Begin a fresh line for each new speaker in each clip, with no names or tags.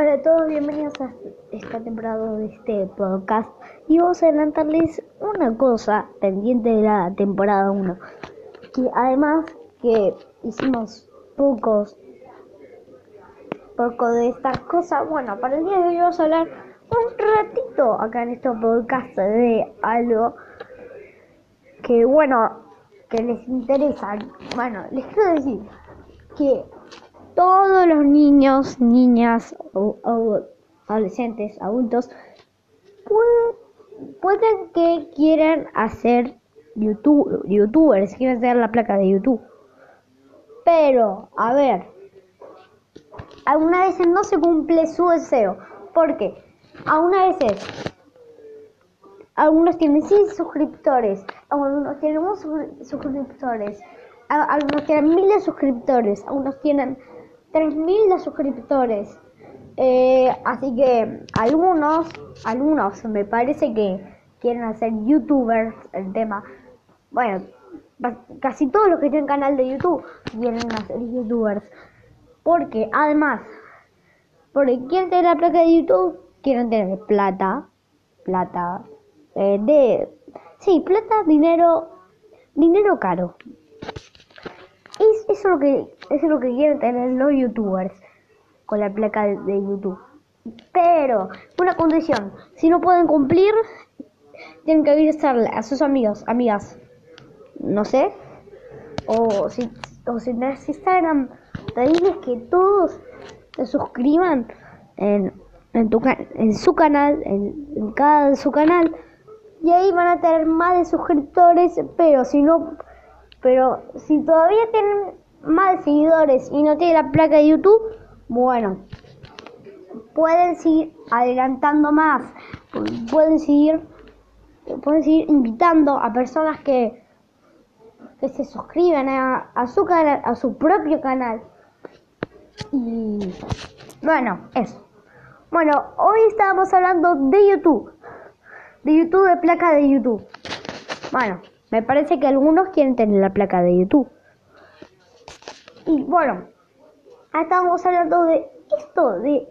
Hola a todos, bienvenidos a esta temporada de este podcast. Y vamos a adelantarles una cosa pendiente de la temporada 1 que además que hicimos pocos poco de estas cosas bueno para el día de hoy vamos a hablar un ratito acá en este podcast de algo que bueno que les interesa. Bueno les quiero decir que todos los niños, niñas, o, adolescentes, adultos, pueden, que quieran hacer YouTube, youtubers, quieren hacer la placa de YouTube. Pero, a ver, algunas veces no se cumple su deseo. porque Algunas veces, algunos tienen 100 suscriptores, algunos tienen suscriptores, algunos tienen miles de suscriptores, algunos tienen 3.000 de suscriptores. Eh, así que algunos, algunos me parece que quieren hacer youtubers el tema. Bueno, casi todos los que tienen canal de YouTube quieren hacer youtubers. Porque además, porque quieren tener la placa de YouTube, quieren tener plata, plata, eh, de, sí, plata, dinero, dinero caro. Es, eso, es lo que, eso es lo que quieren tener los youtubers con la placa de, YouTube. Pero, una condición, si no pueden cumplir, tienen que avisarle a sus amigos, amigas, no sé, o si, o si tenés Instagram, pedirles que todos se suscriban en, en, tu, en su canal, en, en cada su canal, y ahí van a tener más de suscriptores, pero si no pero si todavía tienen más seguidores y no tienen la placa de YouTube, bueno, pueden seguir adelantando más, pueden seguir, pueden seguir invitando a personas que, que se suscriban a, a su canal, a su propio canal. Y bueno, eso. Bueno, hoy estábamos hablando de YouTube, de YouTube, de placa de YouTube. Bueno. Me parece que algunos quieren tener la placa de YouTube. Y bueno, estábamos hablando de esto, de,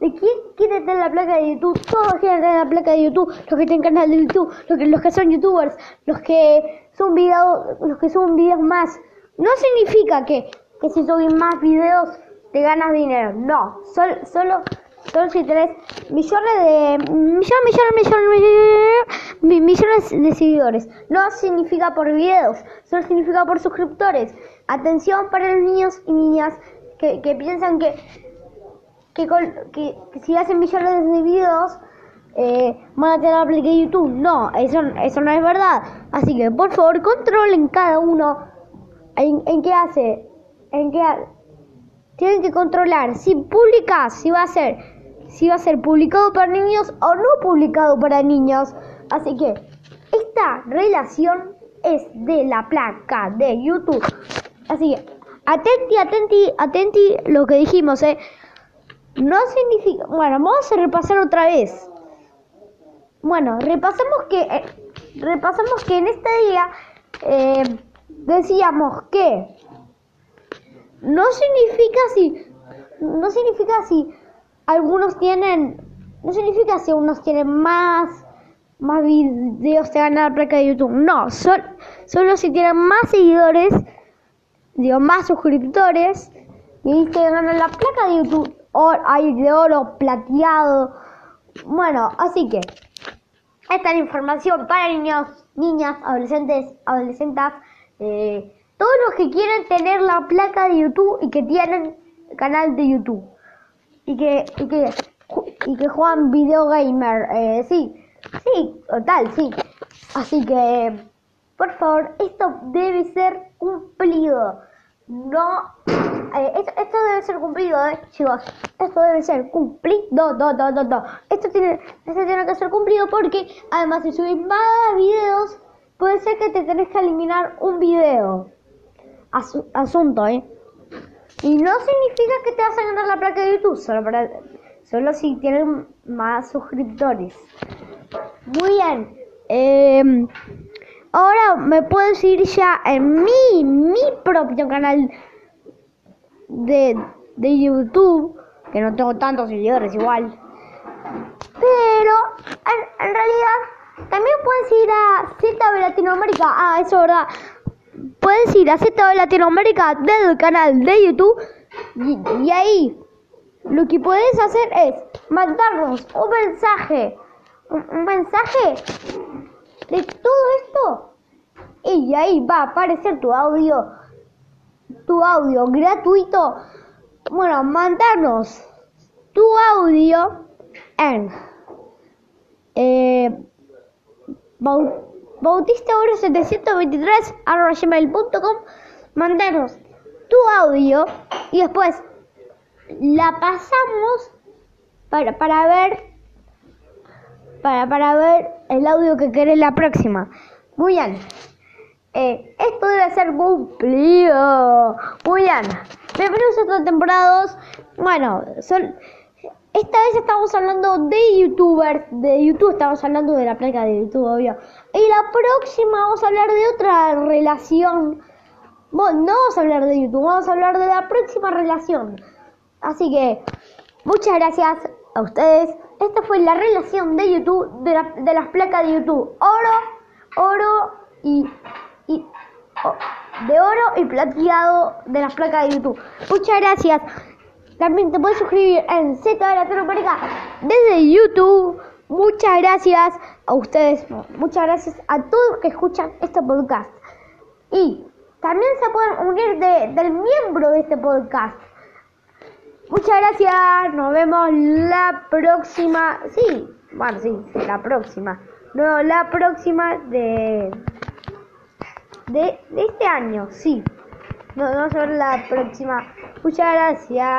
de quién quiere tener la placa de YouTube. Todos quieren tener la placa de YouTube. Los que tienen canal de YouTube, los que, los que son youtubers, los que son videos, los que suben videos más. No significa que, que si suben más videos te ganas dinero. No, solo, solo Solo si tenés millones de millones, millones, millones, millones de seguidores. No significa por videos, solo significa por suscriptores. Atención para los niños y niñas que, que piensan que que, que, si hacen millones de videos eh, van a tener la de YouTube. No, eso, eso no es verdad. Así que por favor controlen cada uno en, en qué hace, en qué tienen que controlar si publica, si va a ser si va a ser publicado para niños o no publicado para niños. Así que esta relación es de la placa de YouTube. Así que atenti, atenti, atenti lo que dijimos, ¿eh? No significa... Bueno, vamos a repasar otra vez. Bueno, repasamos que... Eh, repasamos que en este día eh, decíamos que no significa si no significa si algunos tienen, no significa si unos tienen más, más videos te ganan la placa de YouTube. No, solo si tienen más seguidores, digo, más suscriptores, y te ganan la placa de YouTube. O hay de oro, plateado. Bueno, así que esta es la información para niños, niñas, adolescentes, adolescentes, eh, todos los que quieren tener la placa de YouTube y que tienen canal de YouTube y que, y que, y que juegan video gamer. Eh, sí, sí, total, sí. Así que, por favor, esto debe ser cumplido. No, eh, esto, debe ser cumplido, eh, chicos. Esto debe ser cumplido, do, do, do, do. Esto tiene, esto tiene que ser cumplido porque, además, si subís más videos, puede ser que te tenés que eliminar un video. asunto, eh. Y no significa que te vas a ganar la placa de YouTube, solo, para, solo si tienen más suscriptores. Muy bien. Em, ahora me puedo seguir ya en mi, mi propio canal de, de YouTube. que no tengo tantos seguidores igual. Pero en, en realidad también puedes ir a ZB Latinoamérica. Ah, eso es verdad. Puedes ir a ZB Latinoamérica desde el canal de YouTube y, y ahí lo que puedes hacer es mandarnos un mensaje, un, un mensaje de todo esto y ahí va a aparecer tu audio, tu audio gratuito. Bueno, mandarnos tu audio en eh, bautistaoro723 gmail.com mandarnos tu audio y después la pasamos para, para ver para, para ver el audio que querés la próxima. Muy bien. Eh, esto debe ser cumplido. Muy bien. Bienvenidos a otra temporada 2. Bueno, son, esta vez estamos hablando de youtubers. De YouTube estamos hablando de la placa de YouTube, obvio. Y la próxima vamos a hablar de otra relación. Bueno, no vamos a hablar de YouTube, vamos a hablar de la próxima relación. Así que, muchas gracias a ustedes. Esta fue la relación de YouTube, de, la, de las placas de YouTube. Oro, oro y y de oro y plateado de las placas de YouTube. Muchas gracias. También te puedes suscribir en Z de Latinoamérica desde YouTube. Muchas gracias a ustedes. Muchas gracias a todos que escuchan este podcast. Y también se pueden unir de, del miembro de este podcast. Muchas gracias. Nos vemos próxima. Sí, bueno, sí, la próxima. No, la próxima de de, este año, sí. Nos vemos la próxima. Muchas gracias.